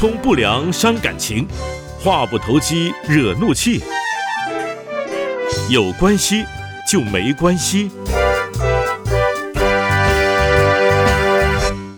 通不良伤感情，话不投机惹怒气。有关系就没关系。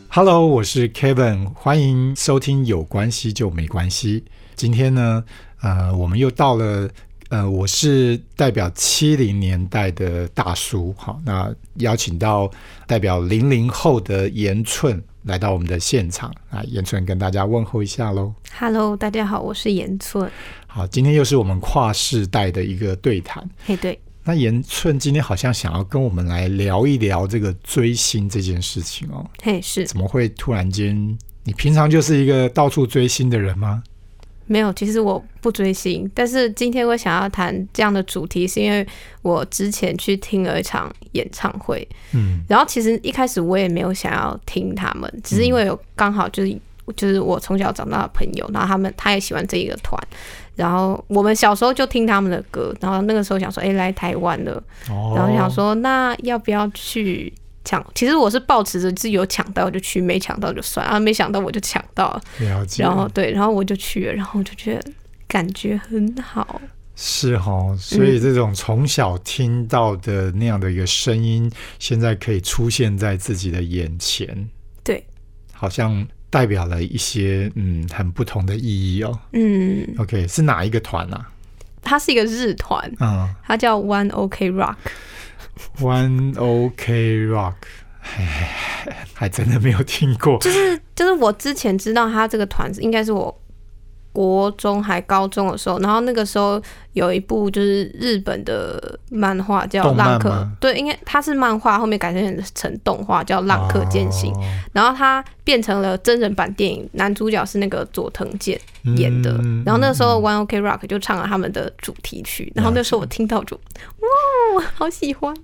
Hello，我是 Kevin，欢迎收听《有关系就没关系》。今天呢，呃，我们又到了，呃，我是代表七零年代的大叔，好，那邀请到代表零零后的严寸来到我们的现场啊，严寸跟大家问候一下喽。Hello，大家好，我是严寸。好，今天又是我们跨世代的一个对谈。嘿，对，那严寸今天好像想要跟我们来聊一聊这个追星这件事情哦。嘿，是怎么会突然间？你平常就是一个到处追星的人吗？没有。其实我不追星，但是今天我想要谈这样的主题，是因为我之前去听了一场演唱会，嗯，然后其实一开始我也没有想要听他们，只是因为有刚好就是就是我从小长大的朋友，然后他们他也喜欢这一个团。然后我们小时候就听他们的歌，然后那个时候想说，哎，来台湾了，哦然后想说，那要不要去抢？其实我是抱持着是有抢到就去，没抢到就算啊，没想到我就抢到了，了解，然后对，然后我就去了，然后我就觉得感觉很好，是哈，所以这种从小听到的那样的一个声音，现在可以出现在自己的眼前，对，好像代表了一些嗯很不同的意义哦。嗯，OK，是哪一个团啊？它是一个日团，嗯。它叫 One OK Rock，，One OK Rock，还 还真的没有听过。就是就是我之前知道他这个团子应该是我。国中还高中的时候，然后那个时候有一部就是日本的漫画叫《浪客》，对，应该它是漫画，后面改成成动画叫《浪客剑心》。哦然后它变成了真人版电影，男主角是那个佐藤健演的。嗯然后那个时候 One Ok Rock 就唱了他们的主题曲，然后那时候我听到就哇，好喜欢。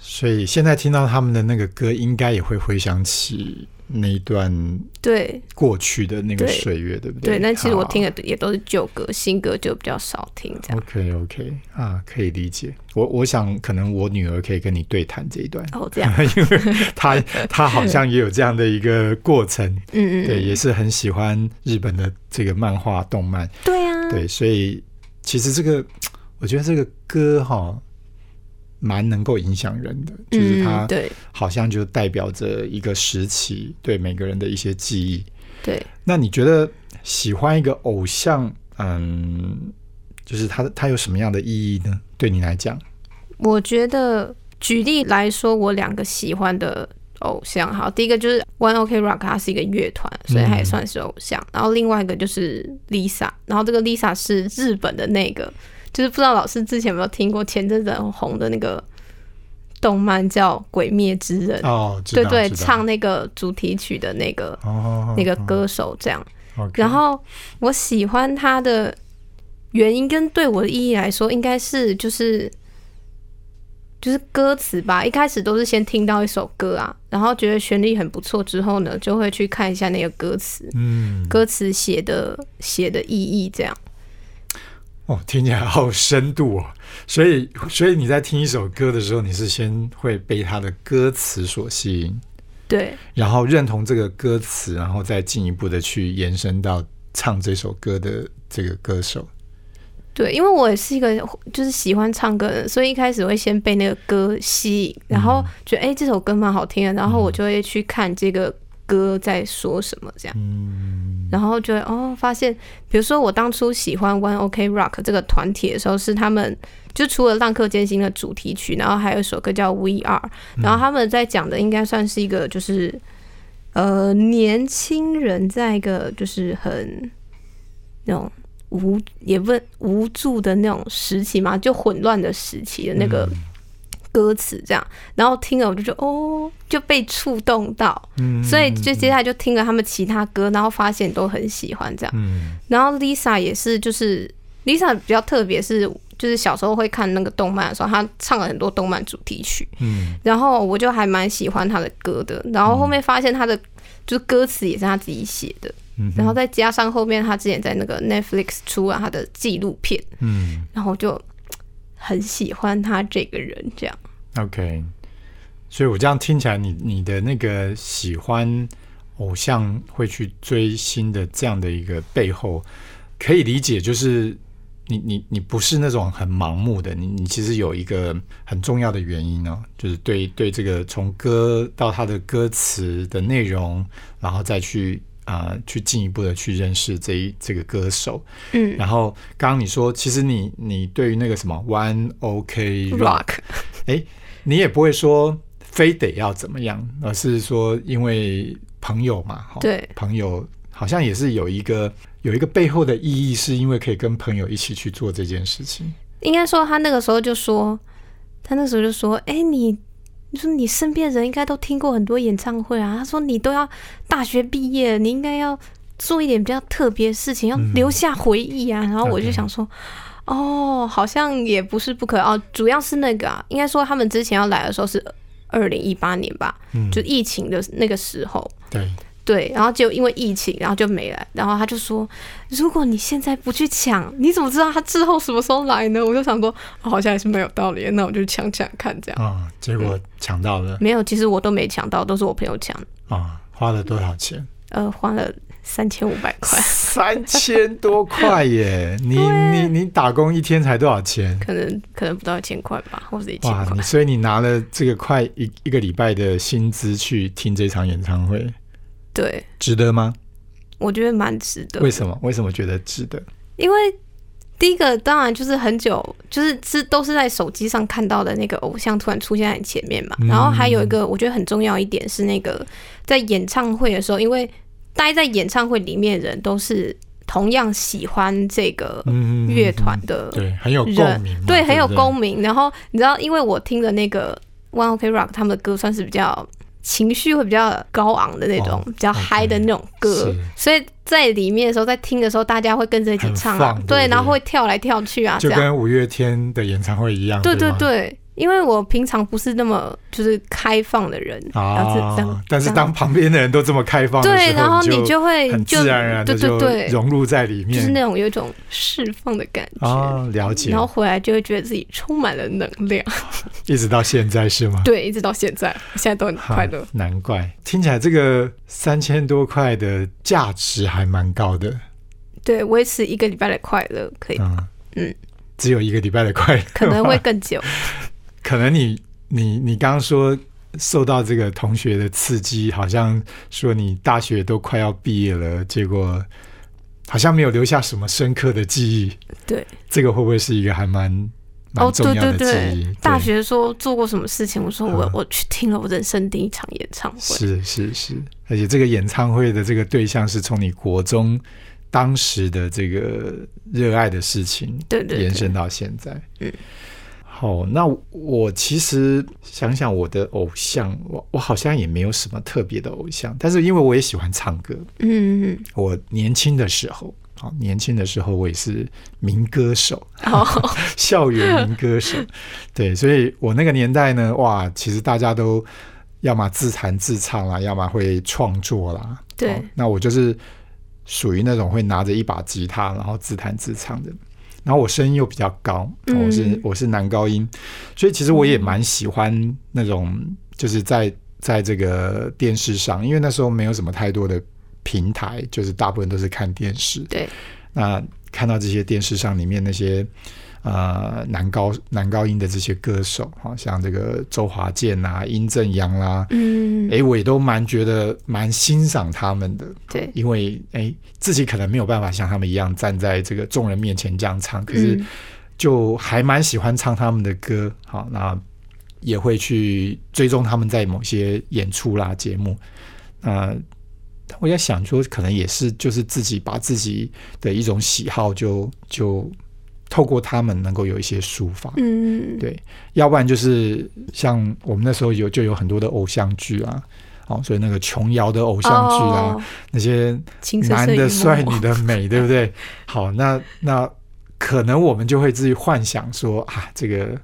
所以现在听到他们的那个歌，应该也会回想起那一段对过去的那个对岁月，对不对，对？那其实我听的。也都是旧歌，新歌就比较少听这样。OK OK 啊，可以理解。我我想可能我女儿可以跟你对谈这一段，哦，这样，因为她她好像也有这样的一个过程，嗯嗯，对，嗯也是很喜欢日本的这个漫画动漫，对啊，对，所以其实这个我觉得这个歌哈。蛮能够影响人的，就是它嗯、对好像就代表着一个时期对每个人的一些记忆。对，那你觉得喜欢一个偶像，嗯，就是他他有什么样的意义呢？对你来讲，我觉得举例来说，我两个喜欢的偶像，好，第一个就是 One Ok Rock，它是一个乐团，所以它也算是偶像。然后另外一个就是 Lisa，然后这个 Lisa 是日本的那个，就是不知道老师之前有没有听过前阵子很红的那个动漫叫《鬼灭之刃》，哦，知对对，唱那个主题曲的那个哦那个歌手这样。然后我喜欢他的原因跟对我的意义来说，应该是就是就是歌词吧。一开始都是先听到一首歌啊，然后觉得旋律很不错之后呢，就会去看一下那个歌词，嗯，歌词写的写的意义这样。哦，听起来好有深度哦。所以，所以你在听一首歌的时候，你是先会被它的歌词所吸引，对然后认同这个歌词，然后再进一步的去延伸到唱这首歌的这个歌手。对，因为我也是一个就是喜欢唱歌的人，所以一开始会先被那个歌吸引，然后觉得哎、诶这首歌蛮好听的，然后我就会去看这个歌在说什么这样。嗯，然后就会哦，发现，比如说我当初喜欢 One OK Rock 这个团体的时候，是他们就除了《浪客剑心》的主题曲，然后还有一首歌叫 We Are，然后他们在讲的应该算是一个就是呃年轻人在一个就是很那种无也不无助的那种时期嘛，就混乱的时期的那个歌词这样，然后听了我就觉得哦就被触动到，嗯所以就接下来就听了他们其他歌，然后发现都很喜欢这样。嗯。然后 Lisa 也是，就是 Lisa 比较特别是，就是小时候会看那个动漫的时候，她唱了很多动漫主题曲，嗯。然后我就还蛮喜欢她的歌的。然后后面发现她的就是歌词也是她自己写的，嗯然后再加上后面她之前在那个 Netflix 出了她的纪录片，嗯。然后就很喜欢他这个人这样。，OK。所以我这样听起来你，你的那个喜欢偶像会去追星的这样的一个背后，可以理解，就是你你你不是那种很盲目的，你你其实有一个很重要的原因哦，就是对对这个从歌到他的歌词的内容，然后再去啊、去进一步的去认识这一这个歌手。嗯然后刚刚你说，其实你你对于那个什么 One OK Rock，，rock，哎，你也不会说非得要怎么样，而是说因为朋友嘛，齁对朋友好像也是有一个有一个背后的意义，是因为可以跟朋友一起去做这件事情。应该说他那个时候就说，他那时候就说，哎、你。你说你身边人应该都听过很多演唱会啊，他说你都要大学毕业，你应该要做一点比较特别的事情，要嗯留下回忆啊。然后我就想说，哦，好像也不是不可哦，主要是那个啊，应该说他们之前要来的时候是二零一八年吧，嗯，就疫情的那个时候，对，对，然后就因为疫情，然后就没来。然后他就说：“如果你现在不去抢，你怎么知道他之后什么时候来呢？”我就想说，哦好像也是没有道理，那我就抢抢看这样。啊、结果抢到了没有，其实我都没抢到，都是我朋友抢。啊、花了多少钱？呃，花了三千五百块，三千多块耶！你 你你打工一天才多少钱？可能可能不到一千块吧，或者一千，块你。所以你拿了这个快一一个礼拜的薪资去听这场演唱会，对，值得吗？我觉得蛮值得。为什么？为什么觉得值得？因为第一个当然就是很久，就是是都是在手机上看到的那个偶像突然出现在你前面嘛。嗯然后还有一个我觉得很重要一点是那个在演唱会的时候，因为待在演唱会里面的人都是同样喜欢这个嗯乐团的对，很有共人，鸣，对，很有不共鸣。然后你知道，因为我听的那个 One Ok Rock 他们的歌算是比较情绪会比较高昂的那种，哦比较嗨的那种歌。是，所以在里面的时候，在听的时候，大家会跟着一起唱对然后会跳来跳去啊，就跟五月天的演唱会一样，对对对，因为我平常不是那么就是开放的人，啊，，但是当旁边的人都这么开放对，然后你就就会很就自然而然的就对，融入在里面就是那种有一种释放的感觉。啊，了解然。后回来就会觉得自己充满了能量，一直到现在是吗？对，一直到现在，我现在都很快乐哈。难怪听起来这个三千多块的价值还蛮高的，对，维持一个礼拜的快乐可以，嗯嗯，只有一个礼拜的快乐，可能会更久。可能你你你刚刚说受到这个同学的刺激，好像说你大学都快要毕业了，结果好像没有留下什么深刻的记忆。对，这个会不会是一个还蛮蛮哦，对重要对的记忆？对，大对学说做过什么事情？我说我嗯我去听了我人生第一场演唱会。是是是，而且这个演唱会的这个对象是从你国中当时的这个热爱的事情对对对延伸到现在。嗯，好，那我其实想想我的偶像，我我好像也没有什么特别的偶像，但是因为我也喜欢唱歌，嗯，嗯我年轻的时候。好，年轻的时候我也是民歌手，嗯哦，校园民歌手，对，所以我那个年代呢，哇，其实大家都要么自弹自唱啦，要么会创作啦。对哦那我就是属于那种会拿着一把吉他，然后自弹自唱的。然后我声音又比较高，哦我是嗯我是男高音，所以其实我也蛮喜欢那种，就是在在这个电视上，因为那时候没有什么太多的平台，就是大部分都是看电视。对，那看到这些电视上里面那些呃男高男高音的这些歌手，好像这个周华健啊、殷正阳啦、嗯，哎，我也都蛮觉得蛮欣赏他们的，对，因为哎自己可能没有办法像他们一样站在这个众人面前这样唱，可是嗯。就还蛮喜欢唱他们的歌，好，那也会去追踪他们在某些演出啦节目，那。我在想说，可能也是就是自己把自己的一种喜好就就透过他们能够有一些抒发，嗯，对，要不然就是像我们那时候有就有很多的偶像剧啊，哦，所以那个琼瑶的偶像剧啊，哦，那些男的帅，女的美，对不对？好，那那可能我们就会自己幻想说啊，这个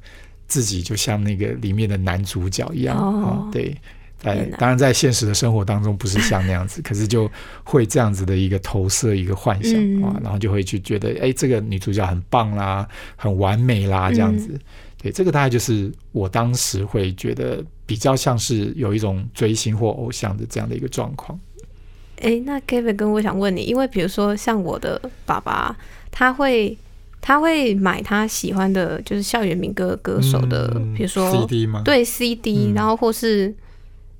自己就像那个里面的男主角一样，哦。哦、对。在天哪当然，在现实的生活当中不是像那样子，可是就会这样子的一个投射，一个幻想嗯啊，然后就会去觉得，哎，这个女主角很棒啦，很完美啦，这样子。嗯对，这个大概就是我当时会觉得比较像是有一种追星或偶像的这样的一个状况。哎，那 Kevin 跟我想问你，因为比如说像我的爸爸，他会他会买他喜欢的，就是校园民歌歌手的，嗯比如说 CD 吗？，对 CD，、嗯然后或是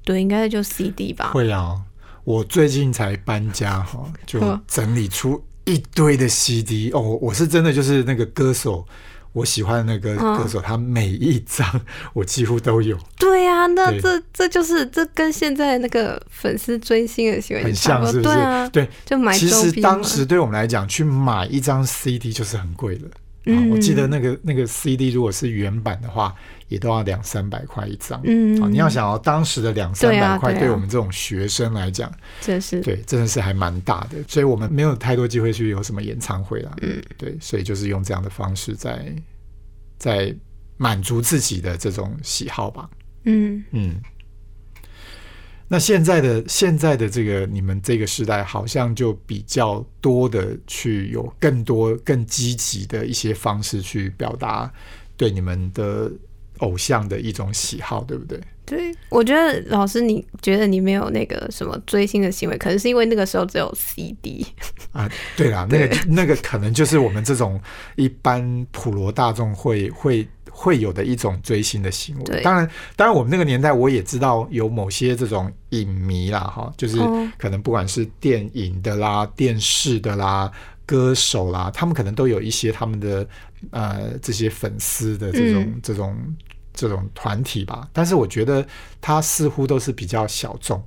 对，应该就 CD 吧。会啊。我最近才搬家哈，就嗯整理出一堆的 CD 哦。我是真的就是那个歌手，我喜欢的那个嗯歌手，他每一张 我几乎都有，对啊，那这这就是这跟现在那个粉丝追星的行为很像是不是？对啊，对，就买其实当时对我们来讲，去买一张 CD 就是很贵的。啊嗯我记得那个那个 CD 如果是原版的话，也都要两三百块一张。嗯啊，你要想哦，当时的两三百块，对我们这种学生来讲，真是对，真的是还蛮大的。所以我们没有太多机会去有什么演唱会啦。嗯，对，所以就是用这样的方式在在满足自己的这种喜好吧。嗯嗯，那现在的现在的这个你们这个时代，好像就比较多的去有更多更积极的一些方式去表达对你们的偶像的一种喜好，对不对？对，我觉得老师，你觉得你没有那个什么追星的行为，可能是因为那个时候只有 CD。啊，对啦，那个那个可能就是我们这种一般普罗大众会会会有的一种追星的行为。当然，当然我们那个年代我也知道有某些这种影迷啦，哈，就是哦可能不管是电影的啦、电视的啦、歌手啦，他们可能都有一些他们的呃这些粉丝的这种、嗯这种这种团体吧。但是我觉得他似乎都是比较小众，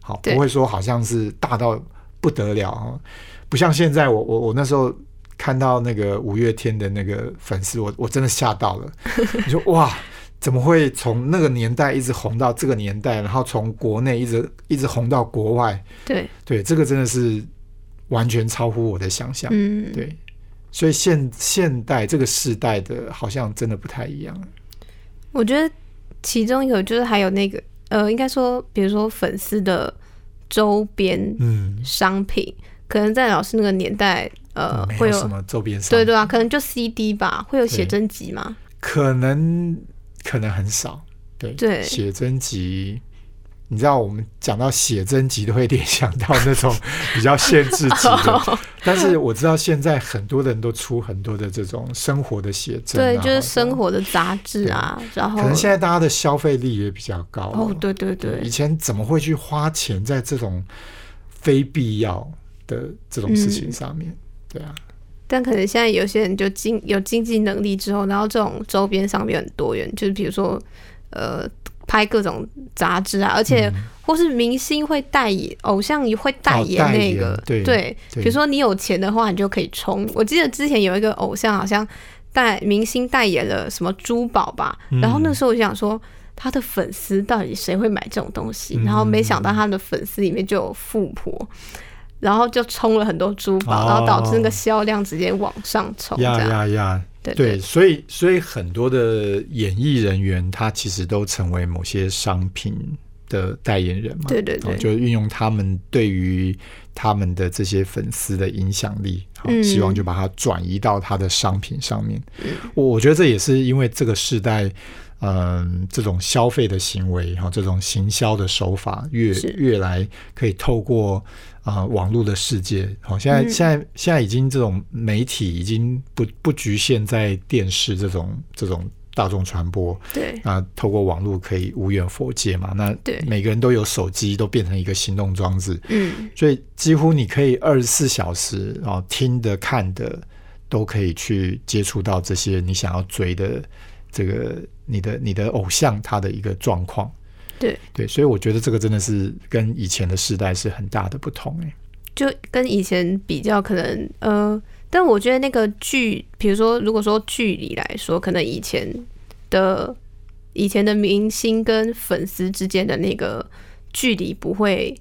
好，不会说好像是大到不得了。不像现在我，我我那时候看到那个五月天的那个粉丝，我我真的吓到了。你说哇，怎么会从那个年代一直红到这个年代，然后从国内一直一直红到国外？对，对，这个真的是完全超乎我的想象。嗯，对，所以现现代这个时代的好像真的不太一样。我觉得其中有就是还有那个呃，应该说，比如说粉丝的周边嗯，商品，可能在老师那个年代，呃，会有什么周边对对啊，可能就 CD 吧，会有写真集吗？可能可能很少。对对。写真集。你知道我们讲到写真集都会联想到那种比较限制级的，但是我知道现在很多人都出很多的这种生活的写真、啊，对，就是生活的杂志啊，然后可能现在大家的消费力也比较高哦，对对对。以，前怎么会去花钱在这种非必要的这种事情上面？对啊，但可能现在有些人就经有经济能力之后，然后这种周边上面很多元，就是比如说呃拍各种杂志啊，而且嗯或是明星会代言，偶像也会代言那个，对对，对比如说你有钱的话，你就可以充。我记得之前有一个偶像好像代明星代言了什么珠宝吧，嗯然后那时候我就想说。他的粉丝到底谁会买这种东西？嗯然后没想到他的粉丝里面就有富婆，然后就充了很多珠宝，哦然后导致那个销量直接往上冲。这呀样，呀呀，对对，所以所以很多的演艺人员，他其实都成为某些商品的代言人嘛。对对对哦就运用他们对于他们的这些粉丝的影响力，好嗯希望就把它转移到他的商品上面。我我觉得这也是因为这个时代。嗯，这种消费的行为哈，这种行销的手法越是越来可以透过啊、呃网络的世界，好，现在、嗯。现在现在已经这种媒体已经不不局限在电视这种这种大众传播对。啊、透过网络可以无远佛界嘛，那对。每个人都有手机，都变成一个行动装置，嗯，所以几乎你可以二十四小时啊、听的看的都可以去接触到这些你想要追的这个你的你的偶像他的一个状况。对，对，所以我觉得这个真的是跟以前的时代是很大的不同哎、就跟以前比较，可能呃，但我觉得那个距，比如说，如果说距离来说，可能以前的以前的明星跟粉丝之间的那个距离不会。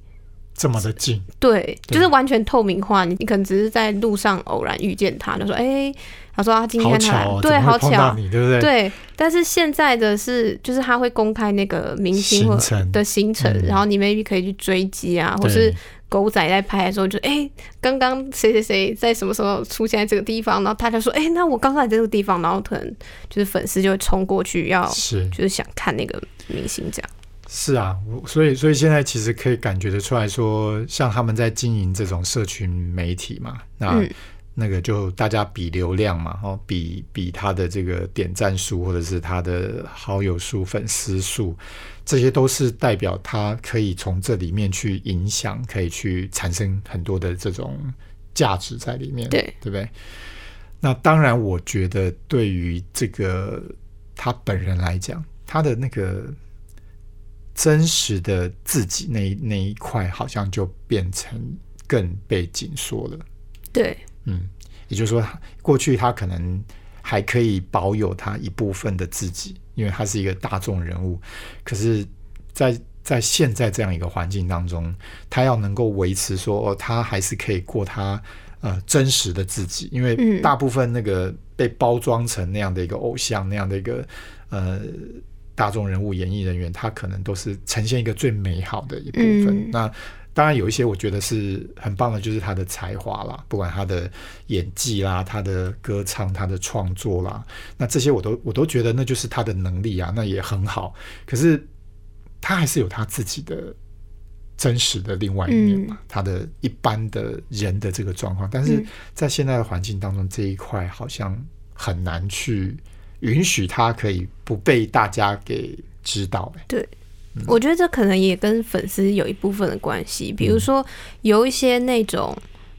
这么的近，对，就是完全透明化。你你可能只是在路上偶然遇见他，就说：“哎、他说啊今天他对，好巧，你，对不对？对。”但是现在的是，就是他会公开那个明星的行程，嗯然后你 maybe 可以去追击啊，或对是狗仔在拍的时候就，哎，刚刚谁谁谁在什么时候出现在这个地方，然后他就说：“哎、那我刚刚在这个地方。”然后可能就是粉丝就会冲过去要，是就是想看那个明星这样。是啊，我所以所以现在其实可以感觉得出来说，像他们在经营这种社群媒体嘛，那、嗯那个就大家比流量嘛，哦，比比他的这个点赞数或者是他的好友数、粉丝数，这些都是代表他可以从这里面去影响，可以去产生很多的这种价值在里面，对对不对？那当然，我觉得对于这个他本人来讲，他的那个真实的自己那一那一块，好像就变成更被紧缩了。对，嗯，也就是说，过去他可能还可以保有他一部分的自己，因为他是一个大众人物。可是在，在现在这样一个环境当中，他要能够维持说，哦，他还是可以过他呃真实的自己，因为嗯大部分那个被包装成那样的一个偶像，那样的一个呃。大众人物、演艺人员，他可能都是呈现一个最美好的一部分。嗯那当然有一些我觉得是很棒的，就是他的才华啦，不管他的演技啦、他的歌唱、他的创作啦，那这些我都我都觉得那就是他的能力啊，那也很好。可是他还是有他自己的真实的另外一面嘛，他的一般的人的这个状况，但是嗯在现在的环境当中，这一块好像很难去允许他可以不被大家给知道、欸。我觉得这可能也跟粉丝有一部分的关系，比如说有一些那种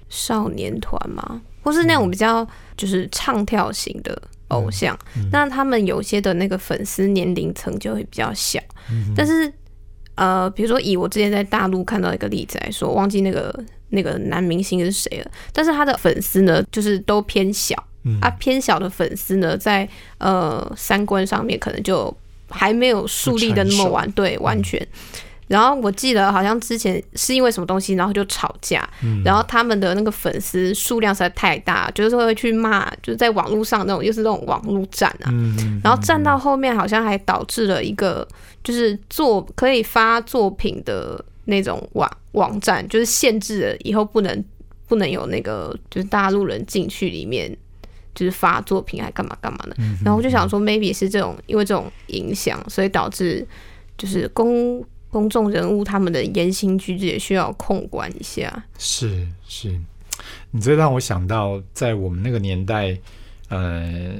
少年团嘛，或是那种比较就是唱跳型的偶像，那他们有些的那个粉丝年龄层就会比较小，但是呃，比如说以我之前在大陆看到一个例子来说，忘记那个那个男明星是谁了，但是他的粉丝呢，就是都偏小。嗯啊，偏小的粉丝呢，在呃三观上面可能就还没有树立的那么完，对，完全。然后我记得好像之前是因为什么东西，然后就吵架，然后他们的那个粉丝数量实在太大，就是会去骂，就是在网络上那种，又是那种网络战啊，嗯，然后战到后面好像还导致了一个就是作可以发作品的那种网网站，就是限制了以后不能不能有那个就是大陆人进去里面。就是发作品还干嘛干嘛的，然后我就想说，maybe 是这种因为这种影响，所以导致就是公公众人物他们的言行举止也需要控管一下。是是，你这让我想到，在我们那个年代，呃，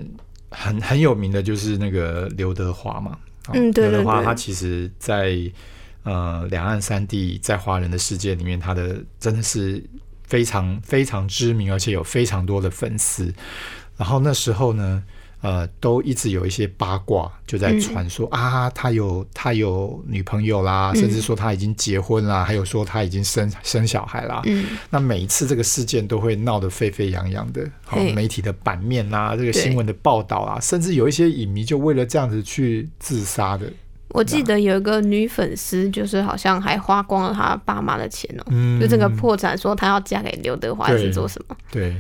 很很有名的就是那个刘德华嘛。哦嗯对对刘德华他其实在呃两岸三地，在华人的世界里面，他的真的是非常非常知名，而且有非常多的粉丝。然后那时候呢，呃，都一直有一些八卦就在传说、啊，他有他有女朋友啦，甚至说他已经结婚啦，还有说他已经生生小孩啦。嗯，那每一次这个事件都会闹得沸沸扬扬的，好、嘿媒体的版面啦，这个新闻的报道啊，甚至有一些影迷就为了这样子去自杀的。我记得有一个女粉丝，就是好像还花光了她爸妈的钱哦、嗯就这个破产，说她要嫁给刘德华还是做什么？对，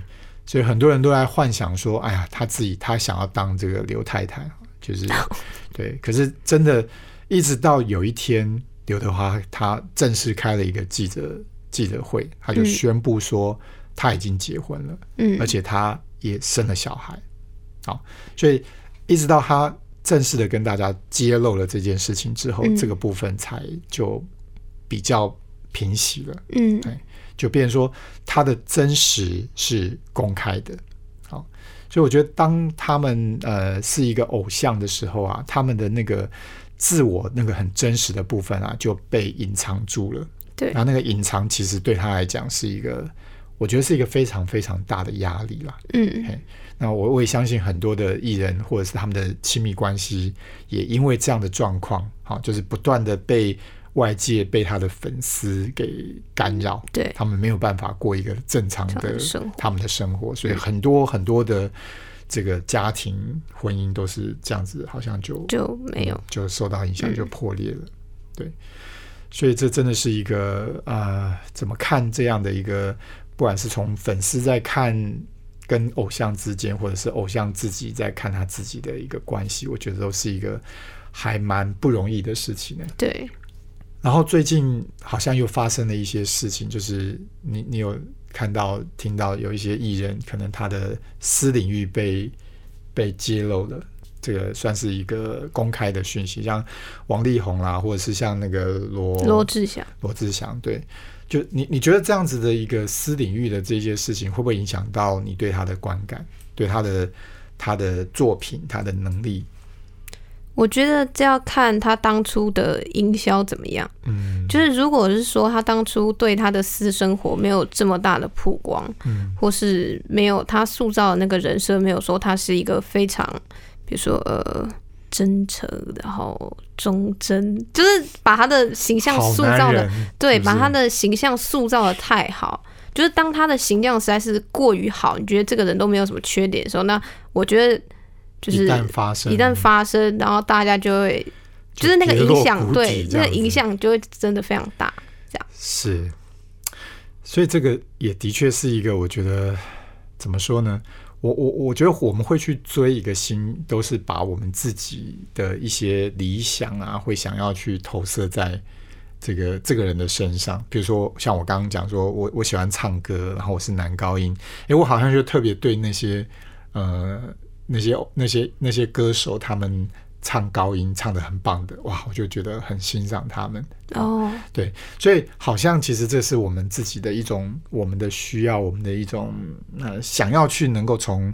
所以很多人都在幻想说，哎呀，他自己他想要当这个刘太太，就是 对。可是真的，一直到有一天，刘德华他正式开了一个记者记者会，他就嗯宣布说他已经结婚了，嗯而且他也生了小孩。好，所以一直到他正式的跟大家揭露了这件事情之后，嗯这个部分才就比较平息了。嗯就变成说他的真实是公开的，好，所以我觉得当他们呃是一个偶像的时候啊，他们的那个自我那个很真实的部分啊就被隐藏住了，对。然后那个隐藏其实对他来讲是一个，我觉得是一个非常非常大的压力啦。嗯。那我我也相信很多的艺人或者是他们的亲密关系，也因为这样的状况，好，就是不断的被外界被他的粉丝给干扰，对。他们没有办法过一个正常的他们的生活，所以很多很多的这个家庭婚姻都是这样子，好像就就没有。嗯就受到影响，嗯。就破裂了。对，所以这真的是一个呃，怎么看这样的一个，不管是从粉丝在看跟偶像之间，或者是偶像自己在看他自己的一个关系，我觉得都是一个还蛮不容易的事情呢。对，然后最近好像又发生了一些事情，就是你你有看到听到有一些艺人可能他的私领域被被揭露了，这个算是一个公开的讯息，像王力宏啦，或者是像那个罗罗志祥，罗志祥，对，就你你觉得这样子的一个私领域的这些事情，会不会影响到你对他的观感，对他的他的作品、他的能力？我觉得这要看他当初的营销怎么样。嗯，就是如果是说他当初对他的私生活没有这么大的曝光，嗯。或是没有他塑造的那个人设，没有说他是一个非常，比如说呃真诚，然后忠贞，就是把他的形象塑造的，对，把他的形象塑造的太好，就是当他的形象实在是过于好，你觉得这个人都没有什么缺点的时候，那我觉得就是一旦发生，一旦发生，然后大家就会就是那个影响，对那个影响就会真的非常大。这样是，所以这个也的确是一个，我觉得怎么说呢？我我我觉得我们会去追一个星，都是把我们自己的一些理想啊，会想要去投射在这个这个人的身上。比如说，像我刚刚讲说，我我喜欢唱歌，然后我是男高音，诶，我好像就特别对那些呃那些那些那些歌手，他们唱高音唱的很棒的，哇，我就觉得很欣赏他们。哦，对，所以好像其实这是我们自己的一种我们的需要，我们的一种呃想要去能够从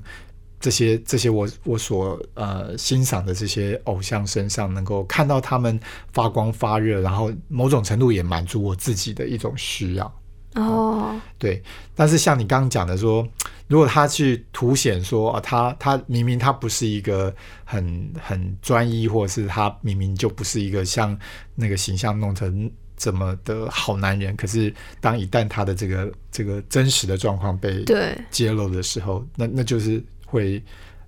这些这些我我所呃欣赏的这些偶像身上，能够看到他们发光发热，然后某种程度也满足我自己的一种需要。哦，对，但是像你刚刚讲的说，如果他去凸显说啊，他他明明他不是一个很很专一，或者是他明明就不是一个像那个形象弄成怎么的好男人，可是当一旦他的这个这个真实的状况被对，揭露的时候，那那就是会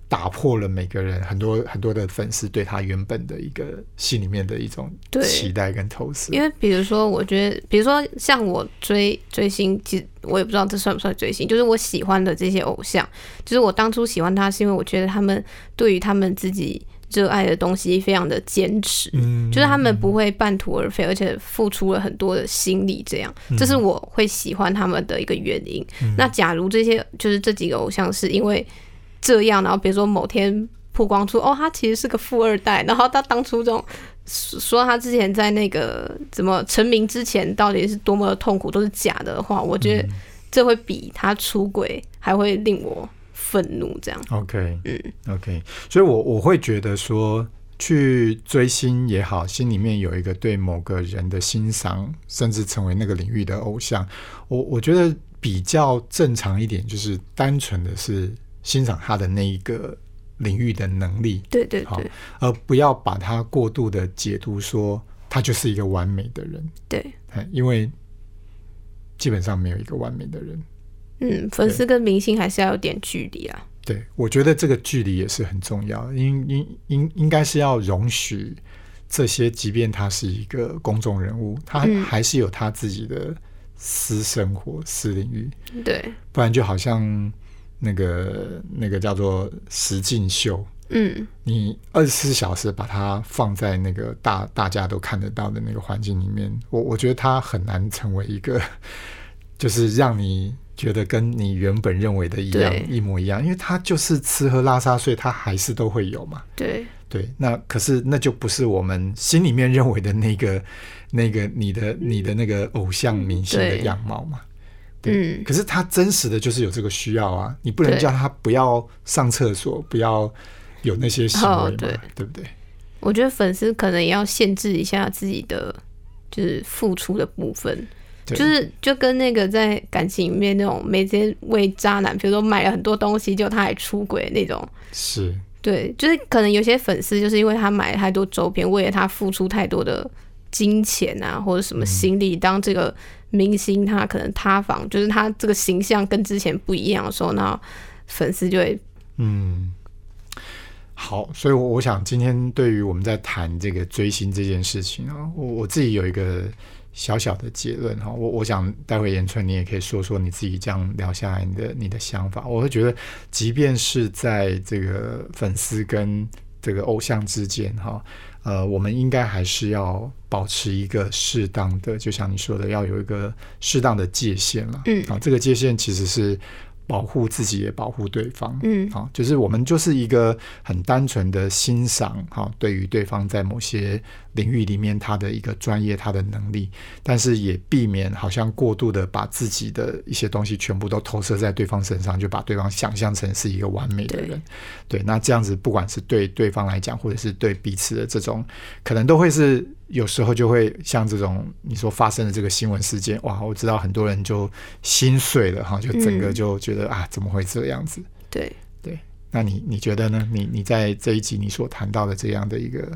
打破了每个人很多很多的粉丝对他原本的一个心里面的一种期待跟投射。因为比如说，我觉得，比如说像我追追星，其实我也不知道这算不算追星，就是我喜欢的这些偶像，就是我当初喜欢他是因为我觉得他们对于他们自己热爱的东西非常的坚持，嗯就是他们不会半途而废，而且付出了很多的心力，这样，这是我会喜欢他们的一个原因。那假如这些就是这几个偶像是因为这样，然后比如说某天曝光出哦，他其实是个富二代，然后他当初这种说说他之前在那个怎么成名之前到底是多么的痛苦都是假的话，我觉得这会比他出轨还会令我愤怒。这样，OK，嗯，OK，所以我我会觉得说，去追星也好，心里面有一个对某个人的欣赏，甚至成为那个领域的偶像，我我觉得比较正常一点，就是单纯的是欣赏他的那一个领域的能力，对对对。而不要把他过度的解读说他就是一个完美的人，对，哎因为基本上没有一个完美的人。嗯，粉丝跟明星还是要有点距离啊。对，我觉得这个距离也是很重要的，应应应应该是要容许这些，即便他是一个公众人物，他嗯。还是有他自己的私生活、私领域，对，不然就好像那个那个叫做实境秀，嗯，你二十四小时把它放在那个大大家都看得到的那个环境里面，我我觉得它很难成为一个，就是让你觉得跟你原本认为的一样一模一样，因为它就是吃喝拉撒睡，它还是都会有嘛。对，对，那可是那就不是我们心里面认为的那个那个你的你的那个偶像明星的样貌嘛。对，嗯。可是他真实的就是有这个需要啊，你不能叫他不要上厕所，不要有那些行为嘛，哦对。对不对？我觉得粉丝可能也要限制一下自己的就是付出的部分，就是就跟那个在感情里面那种每天为渣男，比如说买了很多东西，就他还出轨那种。是，对，就是可能有些粉丝就是因为他买了太多周边，为了他付出太多的金钱啊，或者什么心力，当这个明星他可能塌房，就是他这个形象跟之前不一样的时候，那粉丝就会嗯。好，所以我，我想今天对于我们在谈这个追星这件事情啊，我我自己有一个小小的结论哈，我我想待会延春你也可以说说你自己这样聊下来你的你的想法。我会觉得，即便是在这个粉丝跟这个偶像之间哈，呃，我们应该还是要保持一个适当的，就像你说的，要有一个适当的界限了。嗯啊，这个界限其实是保护自己也保护对方。嗯啊、就是我们就是一个很单纯的欣赏，哈、对于对方在某些领域里面他的一个专业、他的能力，但是也避免好像过度的把自己的一些东西全部都投射在对方身上，就把对方想象成是一个完美的人。对，那这样子不管是对对方来讲，或者是对彼此的这种，可能都会是有时候就会像这种你说发生的这个新闻事件，哇，我知道很多人就心碎了哈，就整个嗯就觉得、啊，怎么会这样子？对对，那你你觉得呢？你你在这一集你所谈到的这样的一个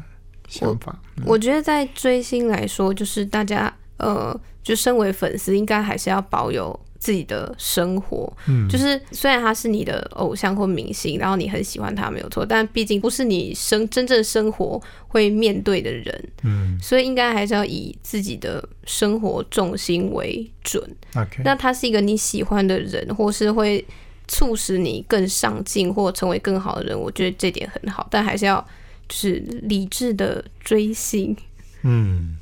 想法，我觉得在追星来说，就是大家呃，就身为粉丝，应该还是要保有自己的生活。嗯，就是虽然他是你的偶像或明星，然后你很喜欢他没有错，但毕竟不是你生真正生活会面对的人，嗯。所以应该还是要以自己的生活重心为准。那他是一个你喜欢的人，或是会促使你更上进或成为更好的人，我觉得这点很好，但还是要就是理智的追星。嗯，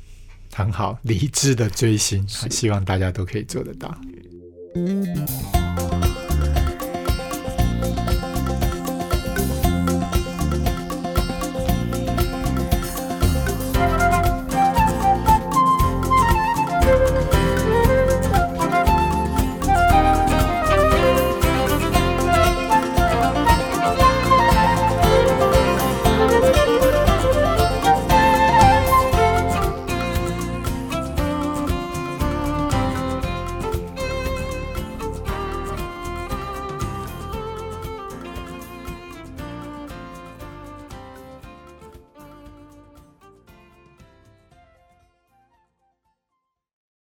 很好，理智的追星，希望大家都可以做得到。